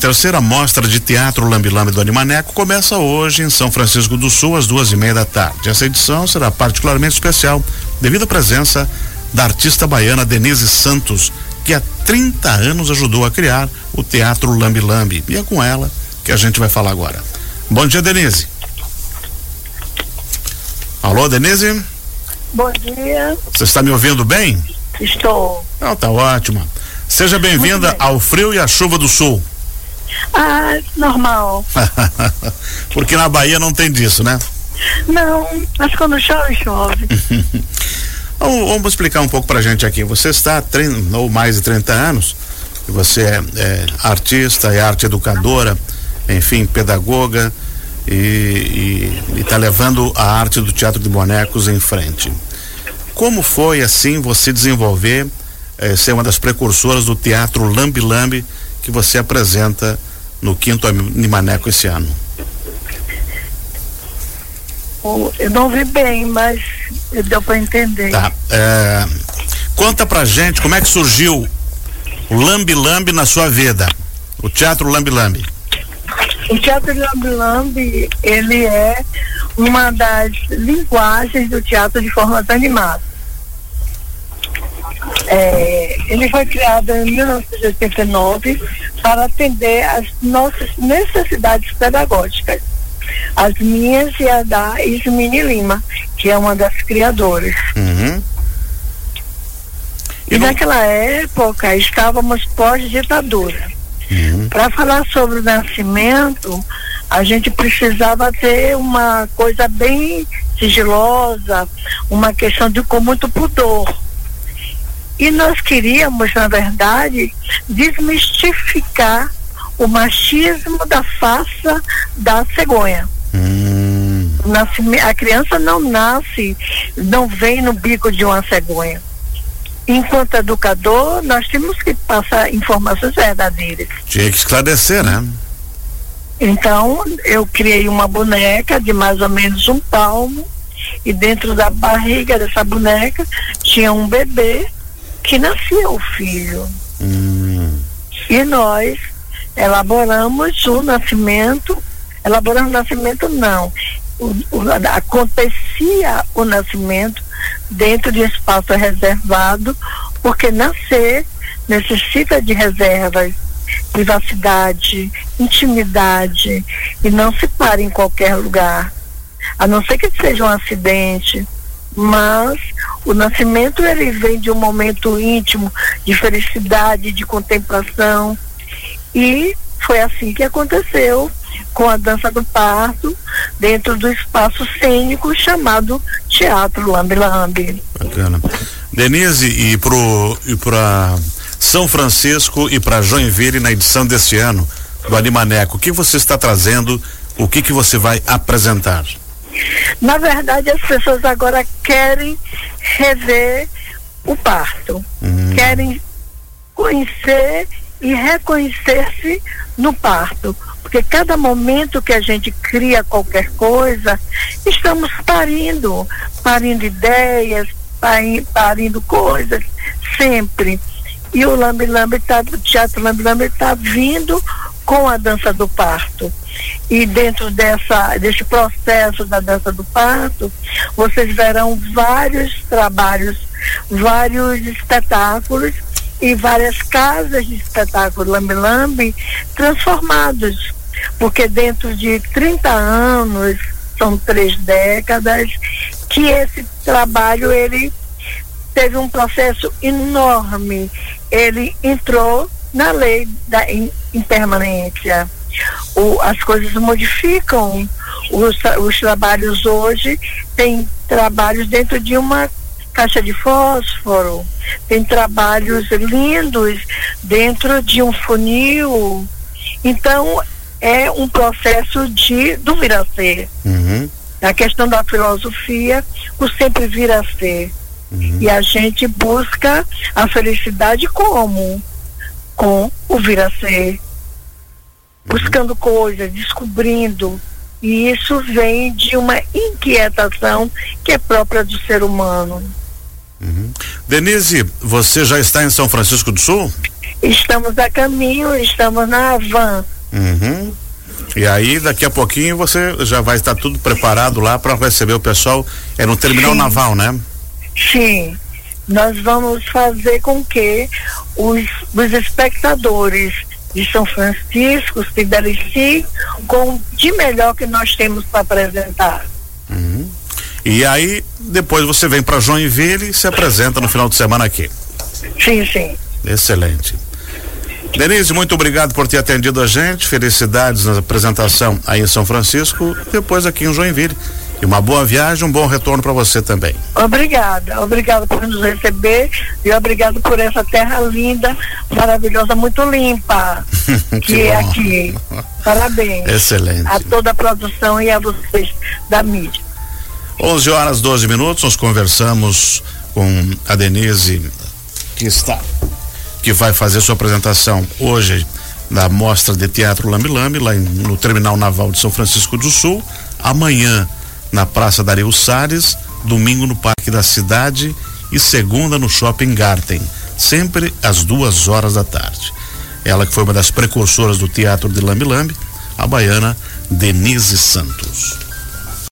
terceira mostra de teatro Lambi Lambi do Animaneco começa hoje em São Francisco do Sul às duas e meia da tarde. Essa edição será particularmente especial devido à presença da artista baiana Denise Santos, que há 30 anos ajudou a criar o Teatro Lambi Lambi. E é com ela que a gente vai falar agora. Bom dia, Denise. Alô, Denise? Bom dia. Você está me ouvindo bem? Estou. Não, tá ótima. Seja bem-vinda ao frio e à chuva do sul. Ah, normal. Porque na Bahia não tem disso, né? Não, mas quando chove, chove. vamos, explicar um pouco pra gente aqui. Você está há ou mais de 30 anos, você é, é artista, é arte educadora, enfim, pedagoga e está levando a arte do teatro de bonecos em frente. Como foi assim você desenvolver, eh, ser uma das precursoras do teatro Lambi Lambi que você apresenta no quinto Animaneco esse ano? Eu não vi bem, mas deu para entender. Tá. É, conta pra gente como é que surgiu o Lambi Lambi na sua vida, o Teatro Lambi Lambi. O Teatro Lambi Lambi, ele é uma das linguagens do teatro de formas animadas. É, ele foi criado em 1989 para atender às nossas necessidades pedagógicas, as minhas e a da Ismini Lima, que é uma das criadoras. Uhum. E, e naquela época estávamos pós-ditadura. Uhum. Para falar sobre o nascimento, a gente precisava ter uma coisa bem sigilosa, uma questão de com muito pudor. E nós queríamos, na verdade, desmistificar o machismo da faça da cegonha. Hum. A criança não nasce, não vem no bico de uma cegonha. Enquanto educador, nós temos que passar informações verdadeiras. Tinha que esclarecer, né? Então, eu criei uma boneca de mais ou menos um palmo, e dentro da barriga dessa boneca tinha um bebê que nascia o filho. Hum. E nós elaboramos o nascimento, elaboramos o nascimento não. O, o, acontecia o nascimento dentro de espaço reservado, porque nascer necessita de reservas, privacidade, intimidade, e não se para em qualquer lugar. A não ser que seja um acidente, mas o nascimento ele vem de um momento íntimo de felicidade, de contemplação e foi assim que aconteceu com a dança do parto dentro do espaço cênico chamado Teatro Lambi Lambi. Bacana. Denise, e e para São Francisco e para Joinville na edição desse ano do Animaneco, o que você está trazendo? O que que você vai apresentar? Na verdade, as pessoas agora querem rever o parto, uhum. querem conhecer e reconhecer-se no parto. Porque cada momento que a gente cria qualquer coisa, estamos parindo, parindo ideias, parindo coisas, sempre. E o Lambi Lambi tá, o Teatro Lambi Lambi está vindo com a dança do parto. E dentro dessa, desse processo da dança do parto, vocês verão vários trabalhos, vários espetáculos e várias casas de espetáculo lambe-lambe transformados. Porque dentro de 30 anos, são três décadas, que esse trabalho ele teve um processo enorme. Ele entrou na lei da impermanência. O, as coisas modificam. Os, os trabalhos hoje têm trabalhos dentro de uma caixa de fósforo, tem trabalhos lindos dentro de um funil. Então, é um processo de do vir a ser. Uhum. A questão da filosofia, o sempre vir a ser. Uhum. E a gente busca a felicidade como? Com o vir a ser. Uhum. Buscando coisas, descobrindo. E isso vem de uma inquietação que é própria do ser humano. Uhum. Denise, você já está em São Francisco do Sul? Estamos a caminho, estamos na van. Uhum. E aí, daqui a pouquinho, você já vai estar tudo preparado lá para receber o pessoal. É no terminal Sim. naval, né? Sim. Nós vamos fazer com que os, os espectadores de São Francisco se deliciem com o de melhor que nós temos para apresentar. E aí, depois você vem para Joinville e se apresenta no final de semana aqui. Sim, sim. Excelente. Denise, muito obrigado por ter atendido a gente. Felicidades na apresentação aí em São Francisco, depois aqui em Joinville. E uma boa viagem, um bom retorno para você também. Obrigada, obrigada por nos receber e obrigado por essa terra linda, maravilhosa, muito limpa que, Que é aqui. Parabéns Excelente. a toda a produção e a vocês da mídia. 11 horas 12 minutos, nós conversamos com a Denise, que está, que vai fazer sua apresentação hoje na Mostra de Teatro Lambi Lambi, lá em- no Terminal Naval de São Francisco do Sul, amanhã na Praça Dario Salles, domingo no Parque da Cidade e segunda no Shopping Garten, sempre às duas horas da tarde. Ela que foi uma das precursoras do teatro de Lambi Lambi, a baiana Denise Santos.